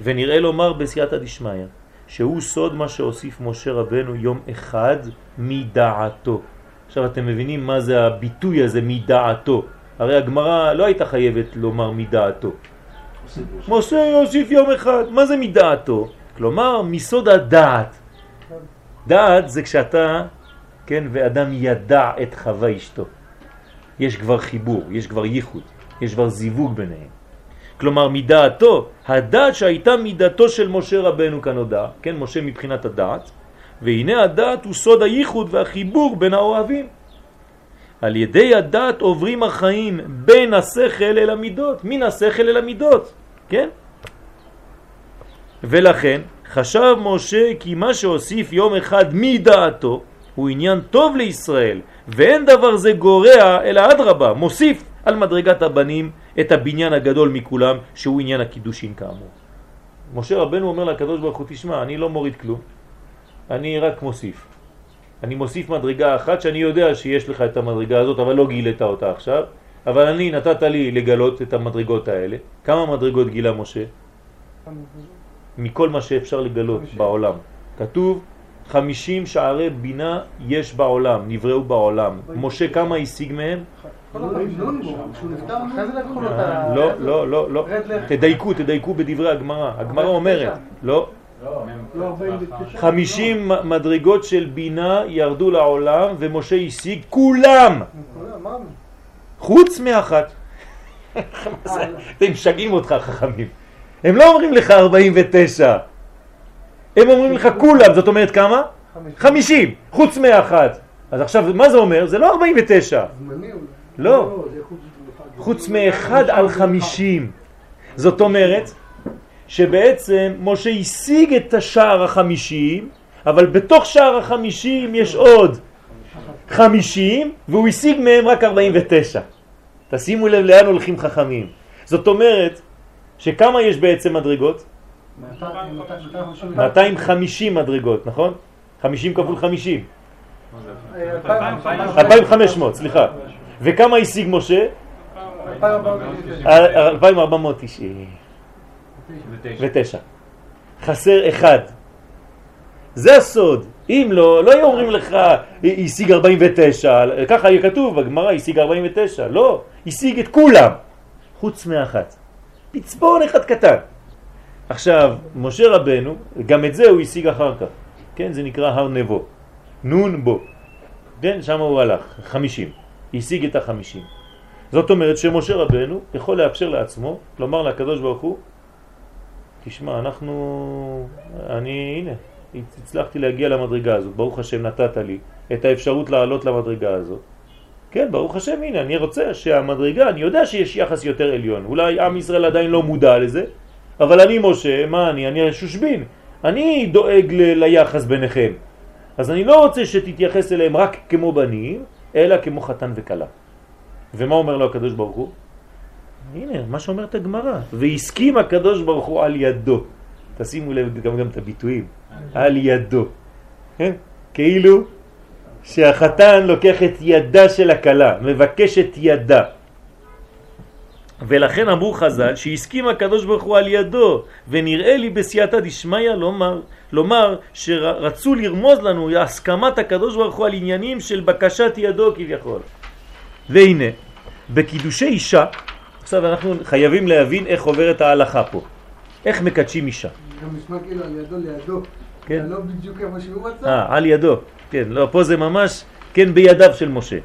ונראה לומר בסייעתא דשמיא, שהוא סוד מה שהוסיף משה רבנו יום אחד מדעתו. עכשיו אתם מבינים מה זה הביטוי הזה מדעתו. הרי הגמרא לא הייתה חייבת לומר מדעתו. משה יוסיף יום אחד, מה זה מדעתו? כלומר מסוד הדעת. דעת זה כשאתה, כן, ואדם ידע את חווה אשתו. יש כבר חיבור, יש כבר ייחוד, יש כבר זיווג ביניהם. כלומר מדעתו, הדעת שהייתה מידתו של משה רבנו כנודע, כן, משה מבחינת הדעת, והנה הדעת הוא סוד הייחוד והחיבור בין האוהבים. על ידי הדעת עוברים החיים בין השכל אל המידות, מן השכל אל המידות, כן? ולכן חשב משה כי מה שהוסיף יום אחד מדעתו הוא עניין טוב לישראל, ואין דבר זה גורע אלא אדרבה, מוסיף על מדרגת הבנים את הבניין הגדול מכולם, שהוא עניין הקידושין כאמור. משה רבנו אומר לקדוש ברוך הוא, תשמע, אני לא מוריד כלום, אני רק מוסיף. אני מוסיף מדרגה אחת שאני יודע שיש לך את המדרגה הזאת, אבל לא גילית אותה עכשיו, אבל אני נתת לי לגלות את המדרגות האלה. כמה מדרגות גילה משה? מכל מה שאפשר לגלות בעולם. כתוב, חמישים שערי בינה יש בעולם, נבראו בעולם. משה כמה השיג מהם? ה... לא, לא, לא, לא. רד לך. תדייקו, תדייקו בדברי הגמרא. הגמרא אומרת, לא. לא, לא 49. חמישים מדרגות של בינה ירדו לעולם ומשה השיג כולם. חוץ מאחת. אתם משגעים אותך חכמים. הם לא אומרים לך 49, הם אומרים לך כולם, זאת אומרת כמה? חמישים. 50, חוץ מאחת. אז עכשיו מה זה אומר? זה לא 49, זמני אולי. לא, חוץ מאחד. על 50. זאת אומרת שבעצם משה השיג את השער החמישים, אבל בתוך שער החמישים יש עוד חמישים, והוא השיג מהם רק 49. תשימו לב לאן הולכים חכמים. זאת אומרת, שכמה יש בעצם מדרגות? 250 מדרגות, נכון? 50 כפול 50. 2,500, סליחה. וכמה השיג משה? 2,499. חסר אחד. זה הסוד. אם לא, לא היו אומרים לך, השיג 49, ככה יהיה כתוב בגמרא, השיג 49. לא, השיג את כולם, חוץ מאחת. פצפון אחד קטן. עכשיו, משה רבנו, גם את זה הוא השיג אחר כך. כן, זה נקרא הר נבו. נון בו. כן, שם הוא הלך, 50. השיג את החמישים. זאת אומרת שמשה רבנו יכול לאפשר לעצמו, לומר לקדוש ברוך הוא, תשמע, אנחנו, אני, הנה, הצלחתי להגיע למדרגה הזאת, ברוך השם נתת לי את האפשרות לעלות למדרגה הזאת. כן, ברוך השם, הנה, אני רוצה שהמדרגה, אני יודע שיש יחס יותר עליון, אולי עם ישראל עדיין לא מודע לזה, אבל אני משה, מה אני? אני שושבין, אני דואג ל- ליחס ביניכם. אז אני לא רוצה שתתייחס אליהם רק כמו בנים, אלא כמו חתן וקלה. ומה אומר לו הקדוש ברוך הוא? הנה, מה שאומרת הגמרא. והסכים הקדוש ברוך הוא על ידו. תשימו לב גם, גם את הביטויים. על ידו. כן? כאילו שהחתן לוקח את ידה של הכלה, מבקש את ידה. ולכן אמרו חז"ל שהסכים הקדוש ברוך הוא על ידו ונראה לי בסייעתא דשמיא לומר, לומר שרצו לרמוז לנו הסכמת הקדוש ברוך הוא על עניינים של בקשת ידו כביכול. והנה, בקידושי אישה, עכשיו אנחנו חייבים להבין איך עוברת ההלכה פה. איך מקדשים אישה. גם נשמע כאילו על ידו לידו. כן. לא בדיוק איפה שהוא רצה. אה, על ידו. כן, לא, פה זה ממש, כן, בידיו של משה.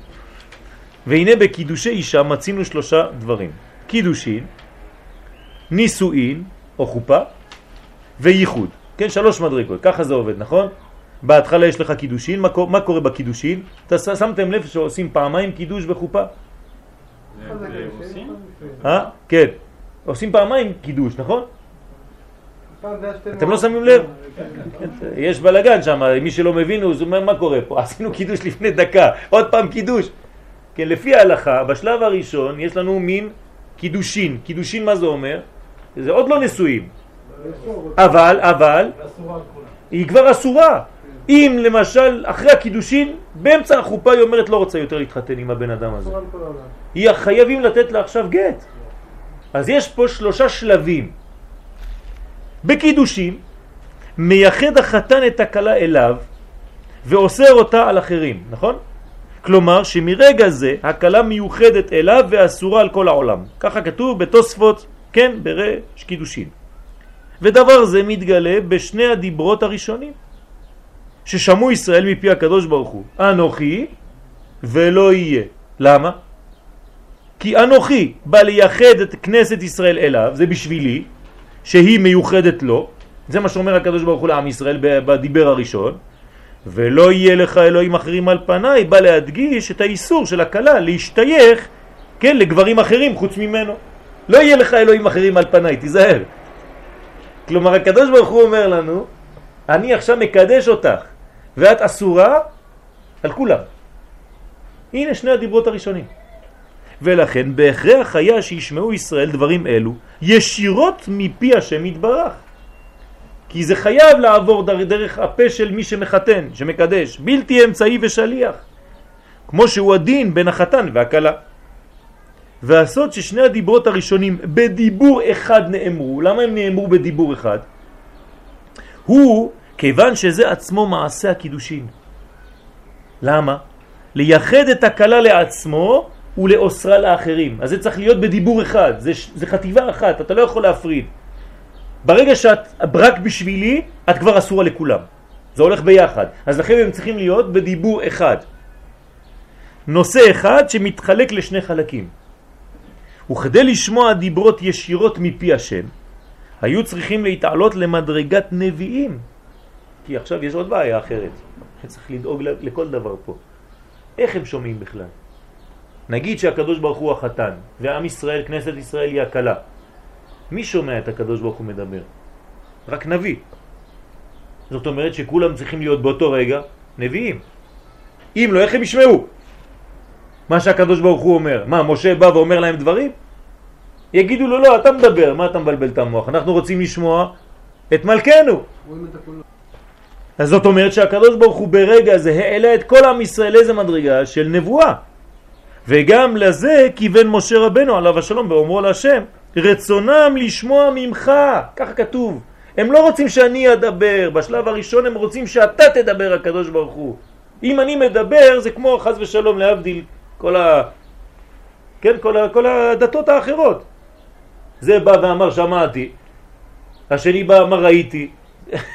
והנה בקידושי אישה מצינו שלושה דברים. קידושין, נישואין או חופה וייחוד. כן, שלוש מדרגות, ככה זה עובד, נכון? בהתחלה יש לך קידושין, מה, קורה- מה קורה בקידושין? אתה שמתם לב שעושים פעמיים קידוש בחופה? אה? כן. עושים פעמיים קידוש, נכון? אתם לא. שמים לב? יש בלגן שם, מי שלא מבין הוא אומר מה קורה פה? עשינו קידוש לפני דקה, עוד פעם קידוש. כן, לפי ההלכה, בשלב הראשון יש לנו מין קידושין. קידושין מה זה אומר? זה עוד לא נשואים. אבל, אבל. היא כבר אסורה. אם למשל אחרי הקידושין, באמצע החופה היא אומרת לא רוצה יותר להתחתן עם הבן אדם הזה. היא חייבים לתת לה עכשיו גט. אז יש פה שלושה שלבים. בקידושים מייחד החתן את הכלה אליו ואוסר אותה על אחרים, נכון? כלומר שמרגע זה הכלה מיוחדת אליו ואסורה על כל העולם. ככה כתוב בתוספות, כן, ברש קידושין. ודבר זה מתגלה בשני הדיברות הראשונים ששמעו ישראל מפי הקדוש ברוך הוא, אנוכי ולא יהיה. למה? כי אנוכי בא לייחד את כנסת ישראל אליו, זה בשבילי, שהיא מיוחדת לו, זה מה שאומר הקדוש ברוך הוא לעם ישראל בדיבר הראשון, ולא יהיה לך אלוהים אחרים על פניי, בא להדגיש את האיסור של הכלה להשתייך, כן, לגברים אחרים חוץ ממנו. לא יהיה לך אלוהים אחרים על פניי, תיזהר. כלומר הקדוש ברוך הוא אומר לנו, אני עכשיו מקדש אותך, ואת אסורה על כולם. הנה שני הדיברות הראשונים. ולכן בהכרח היה שישמעו ישראל דברים אלו ישירות מפי השם יתברך. כי זה חייב לעבור דר- דרך הפה של מי שמחתן, שמקדש, בלתי אמצעי ושליח. כמו שהוא הדין בין החתן והכלה. והסוד ששני הדיברות הראשונים בדיבור אחד נאמרו, למה הם נאמרו בדיבור אחד? הוא כיוון שזה עצמו מעשה הקידושין. למה? לייחד את הכלה לעצמו ולאוסרה לאחרים. אז זה צריך להיות בדיבור אחד, זה, זה חטיבה אחת, אתה לא יכול להפריד. ברגע שאת רק בשבילי, את כבר אסורה לכולם. זה הולך ביחד. אז לכן הם צריכים להיות בדיבור אחד. נושא אחד שמתחלק לשני חלקים. וכדי לשמוע דיברות ישירות מפי השם, היו צריכים להתעלות למדרגת נביאים. כי עכשיו יש עוד בעיה אחרת. צריך לדאוג לכל דבר פה. איך הם שומעים בכלל? נגיד שהקדוש ברוך הוא החתן, ועם ישראל, כנסת ישראל היא הקלה. מי שומע את הקדוש ברוך הוא מדבר? רק נביא. זאת אומרת שכולם צריכים להיות באותו רגע נביאים. אם לא, איך הם ישמעו? מה שהקדוש ברוך הוא אומר. מה, משה בא ואומר להם דברים? יגידו לו, לא, אתה מדבר, מה אתה מבלבל את המוח? אנחנו רוצים לשמוע את מלכנו. אז זאת אומרת שהקדוש ברוך הוא ברגע זה העלה את כל עם ישראל איזה מדרגה של נבואה. וגם לזה כיוון משה רבנו עליו השלום באומרו להשם, רצונם לשמוע ממך, ככה כתוב. הם לא רוצים שאני אדבר, בשלב הראשון הם רוצים שאתה תדבר הקדוש ברוך הוא. אם אני מדבר זה כמו חז ושלום להבדיל כל, ה... כן, כל, ה... כל הדתות האחרות. זה בא ואמר שמעתי, השני בא אמר ראיתי.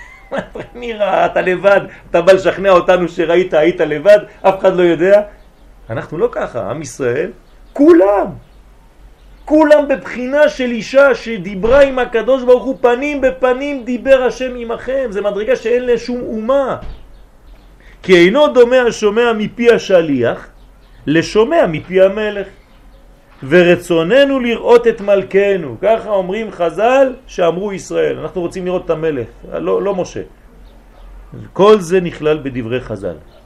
מי ראה? אתה לבד, אתה בא לשכנע אותנו שראית, היית לבד, אף אחד לא יודע. אנחנו לא ככה, עם ישראל, כולם, כולם בבחינה של אישה שדיברה עם הקדוש ברוך הוא פנים בפנים דיבר השם עמכם, זה מדרגה שאין לה שום אומה. כי אינו דומה השומע מפי השליח לשומע מפי המלך. ורצוננו לראות את מלכנו, ככה אומרים חז"ל שאמרו ישראל, אנחנו רוצים לראות את המלך, לא, לא משה. כל זה נכלל בדברי חז"ל.